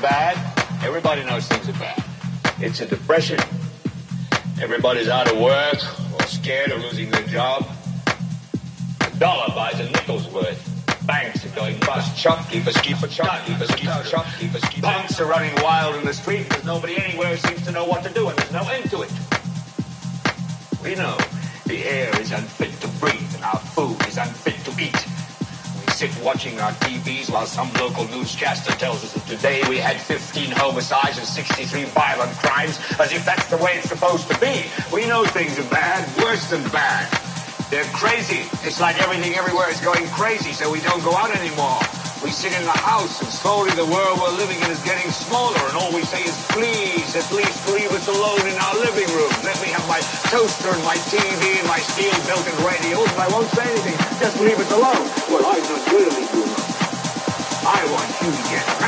bad. Everybody knows things are bad. It's a depression. Everybody's out of work or scared of losing their job. A dollar buys a nickel's worth. Banks are going bust. Shopkeepers keep a shopkeepers keep a shopkeepers keep Punks are running wild in the street. There's nobody anywhere seems to know what to do, and there's no end to it. We know the air is unfit to breathe, and our food is unfit to eat. Sit watching our TVs while some local newscaster tells us that today we had 15 homicides and 63 violent crimes, as if that's the way it's supposed to be. We know things are bad, worse than bad. They're crazy. It's like everything everywhere is going crazy, so we don't go out anymore. We sit in the house, and slowly the world we're living in is getting smaller, and all we say is, please, at least leave us alone in our living room. Let me have my toaster and my TV and my steel-belted radials, and I won't say anything. Just leave us alone. Well, I'm not to leave. I want you to get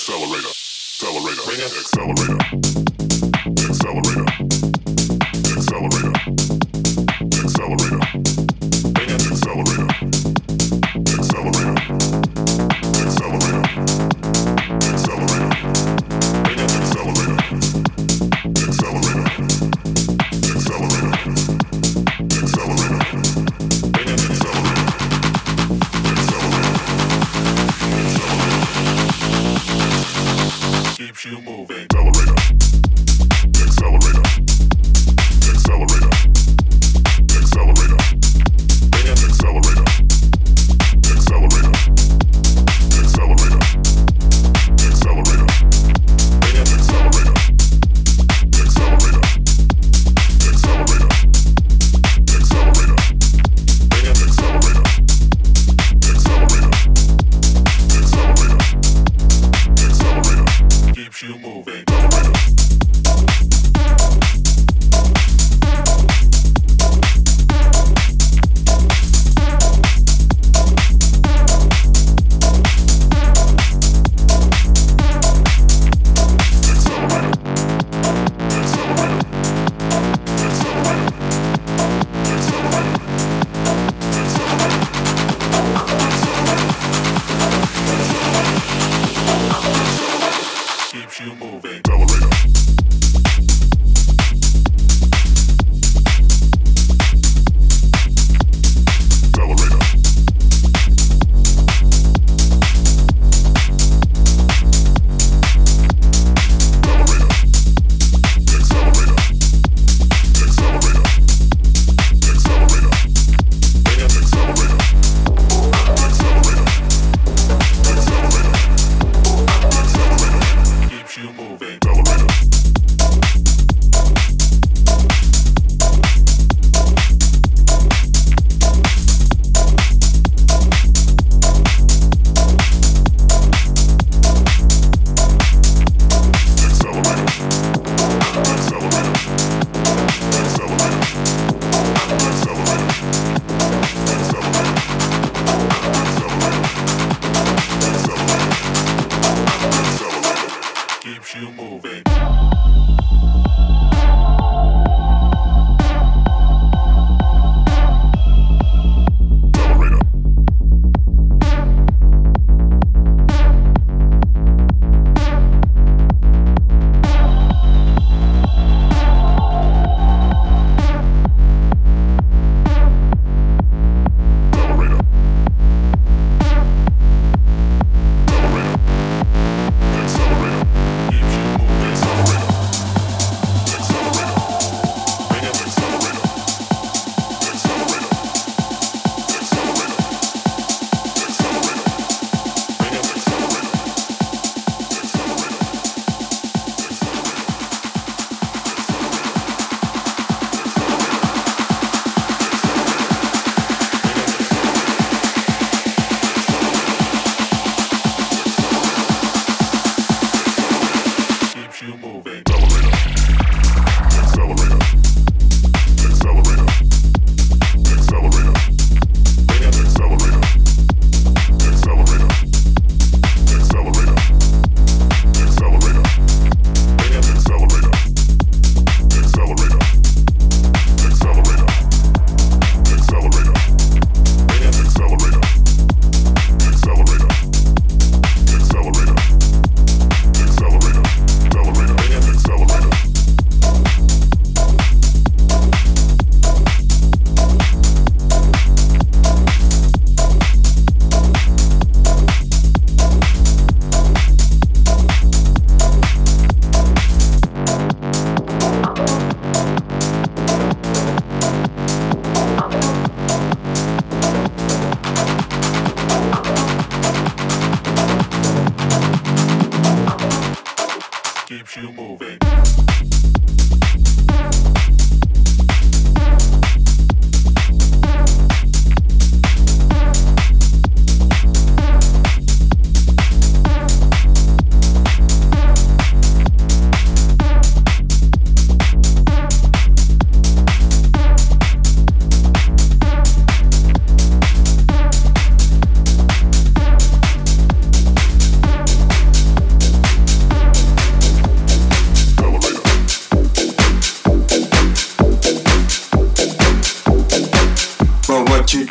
accelerator, accelerator, accelerator, accelerator, accelerator.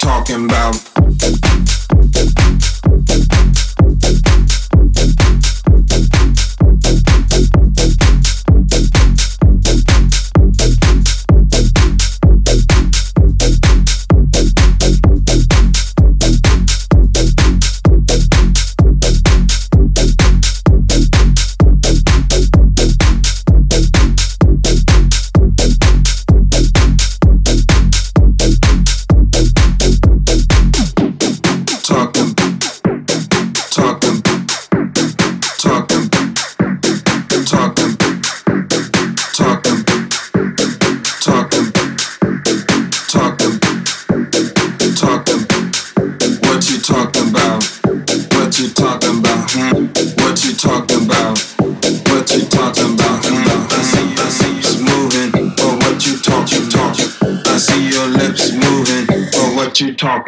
Mad. your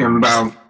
lips moving,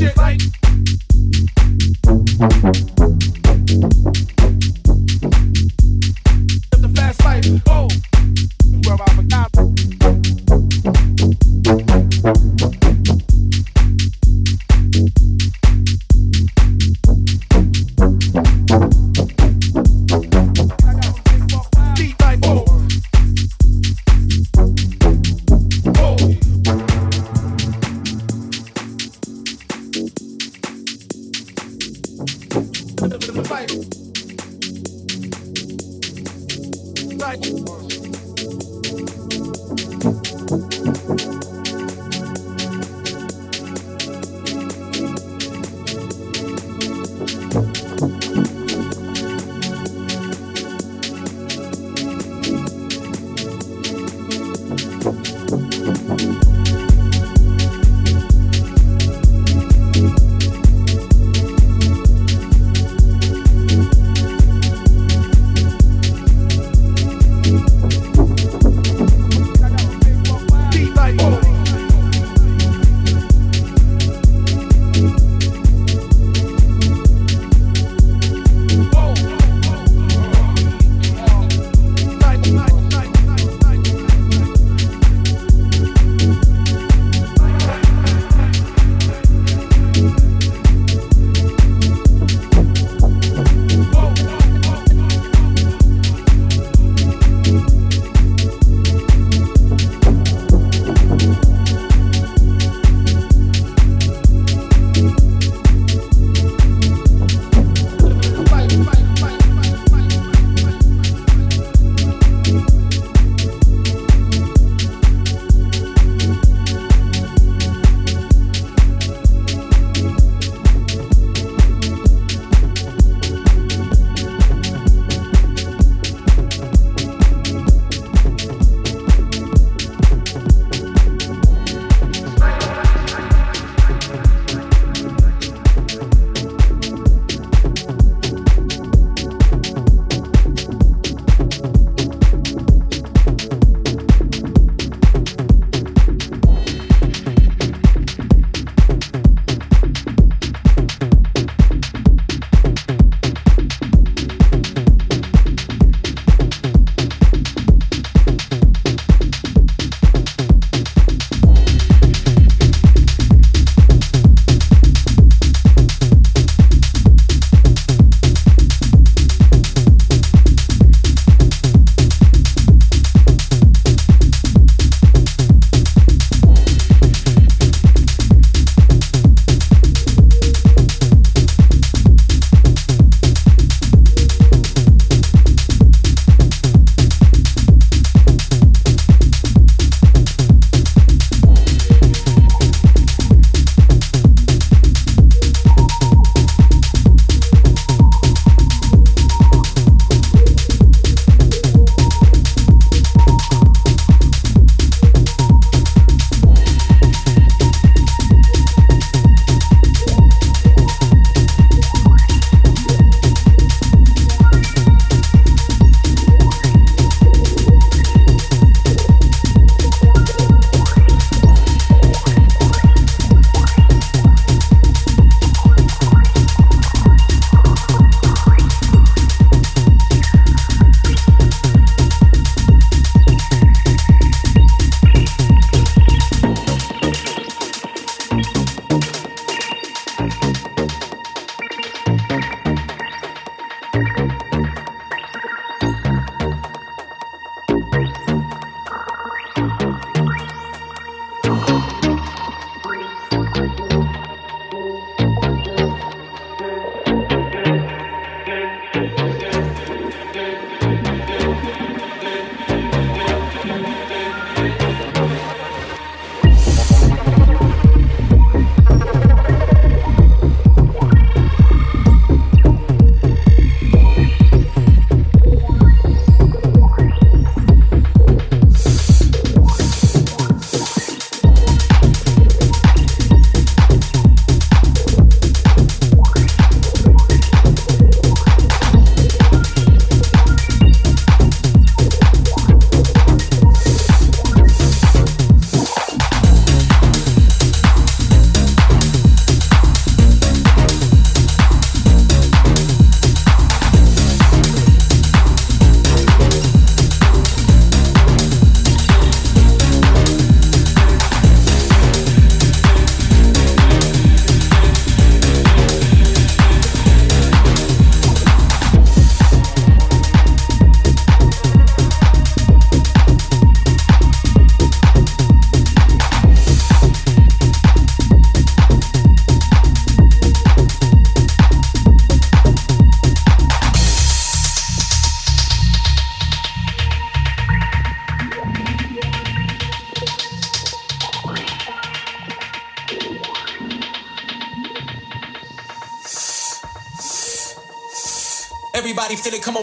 shit like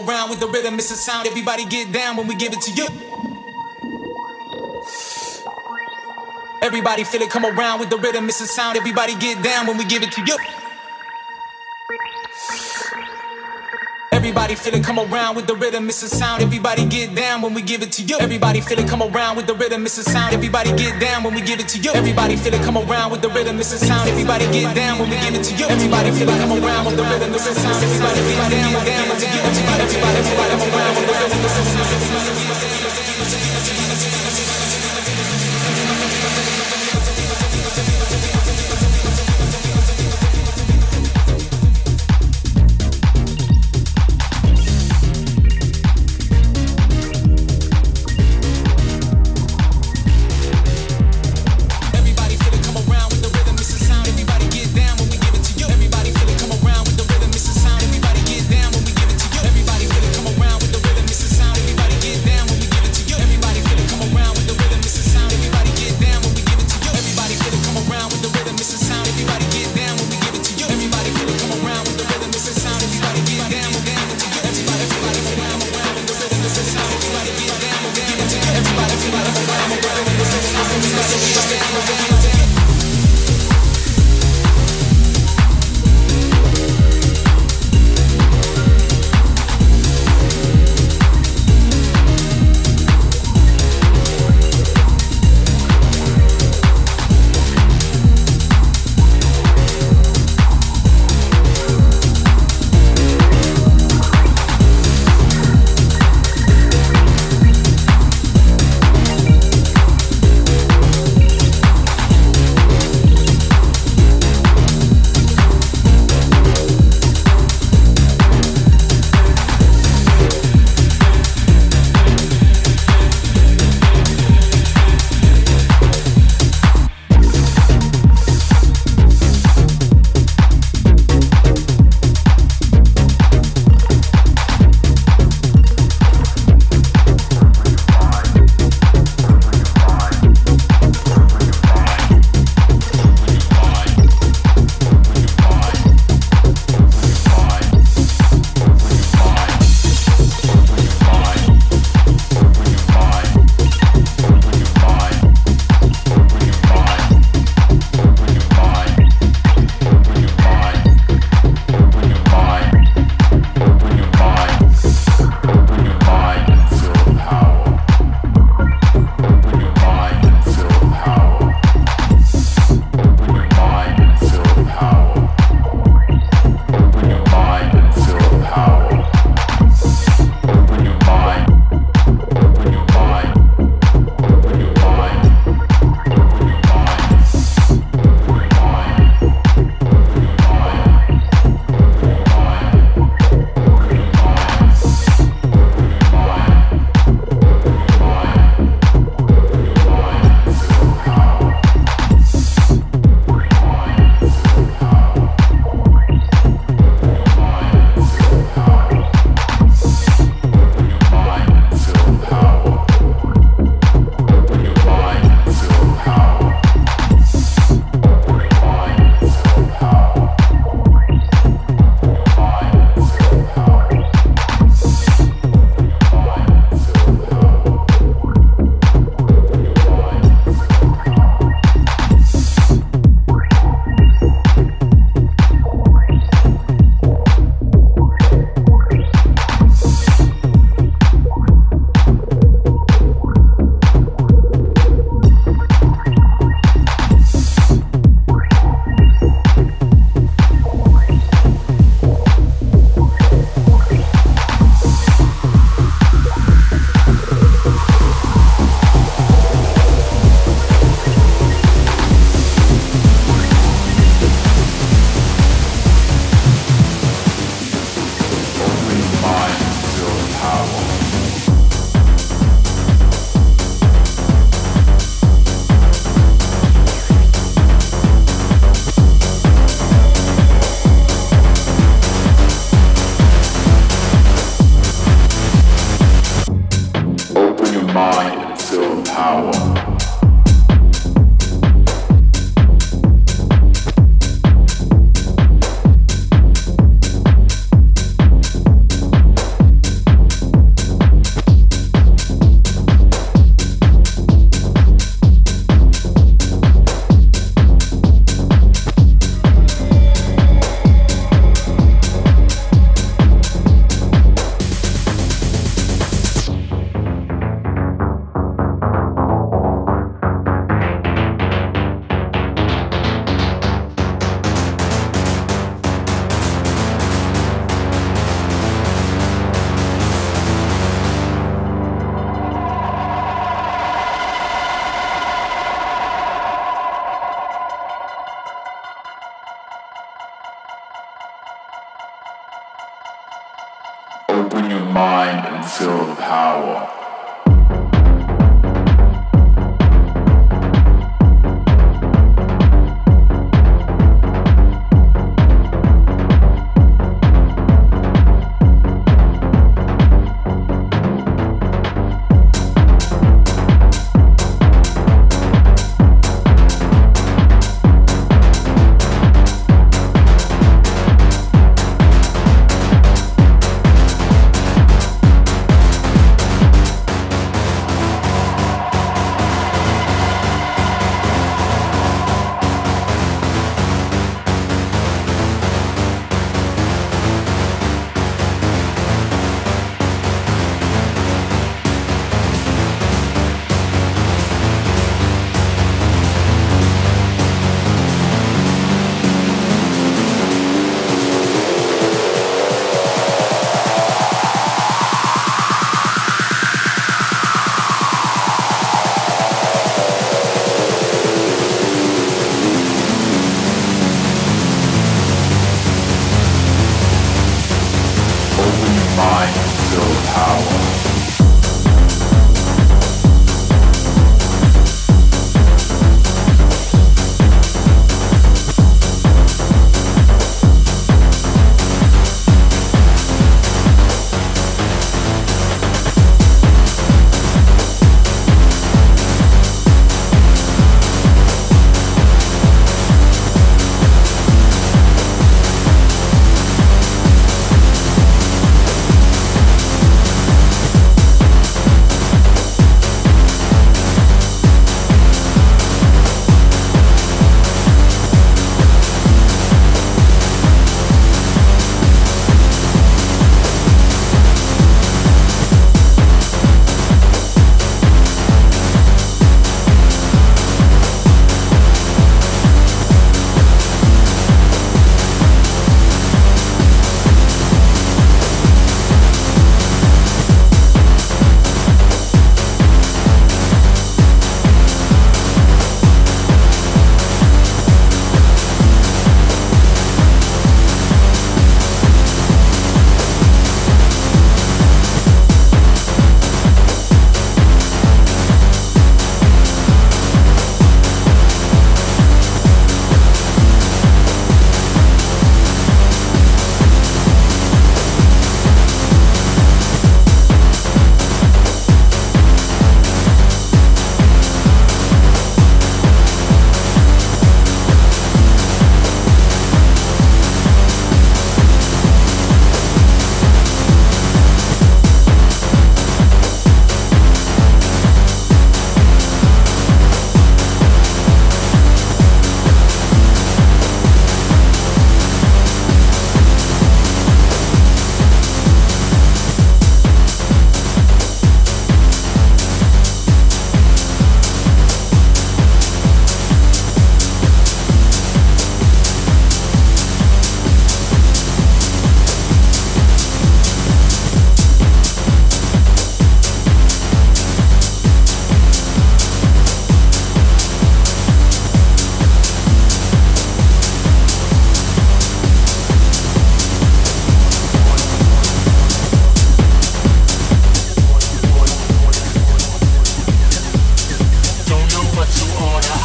around with the rhythm, it's a sound. Everybody get down when we give it to you. Everybody feel it, come around with the rhythm, it's a sound. Everybody get down when we give it to you. Everybody feel it, come around with the rhythm, it's a sound. Everybody get down when we give it to you. Everybody feel it, come around with the rhythm, it's a sound. Everybody get down when we give it to you. Everybody feel it, come around with the rhythm, it's a sound. Everybody get down when we give it to you. Everybody feel it, come around with the rhythm, it's a sound. Everybody get down, down, when we give it to you. Everybody, everybody, come around with the rhythm, it's a sound.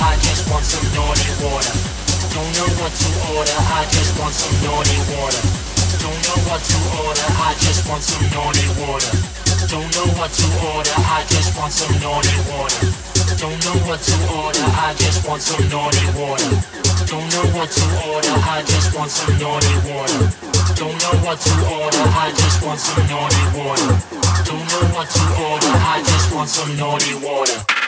I just want some naughty water. Don't know what to order, I just want some naughty water. Don't know what to order, I just want some naughty water. Don't know what to order, I just want some naughty water. Don't know what to order, I just want some naughty water. Don't know what to order, I just want some naughty water. Don't know what to order, I just want some naughty water. Don't know what to order, some naughty water.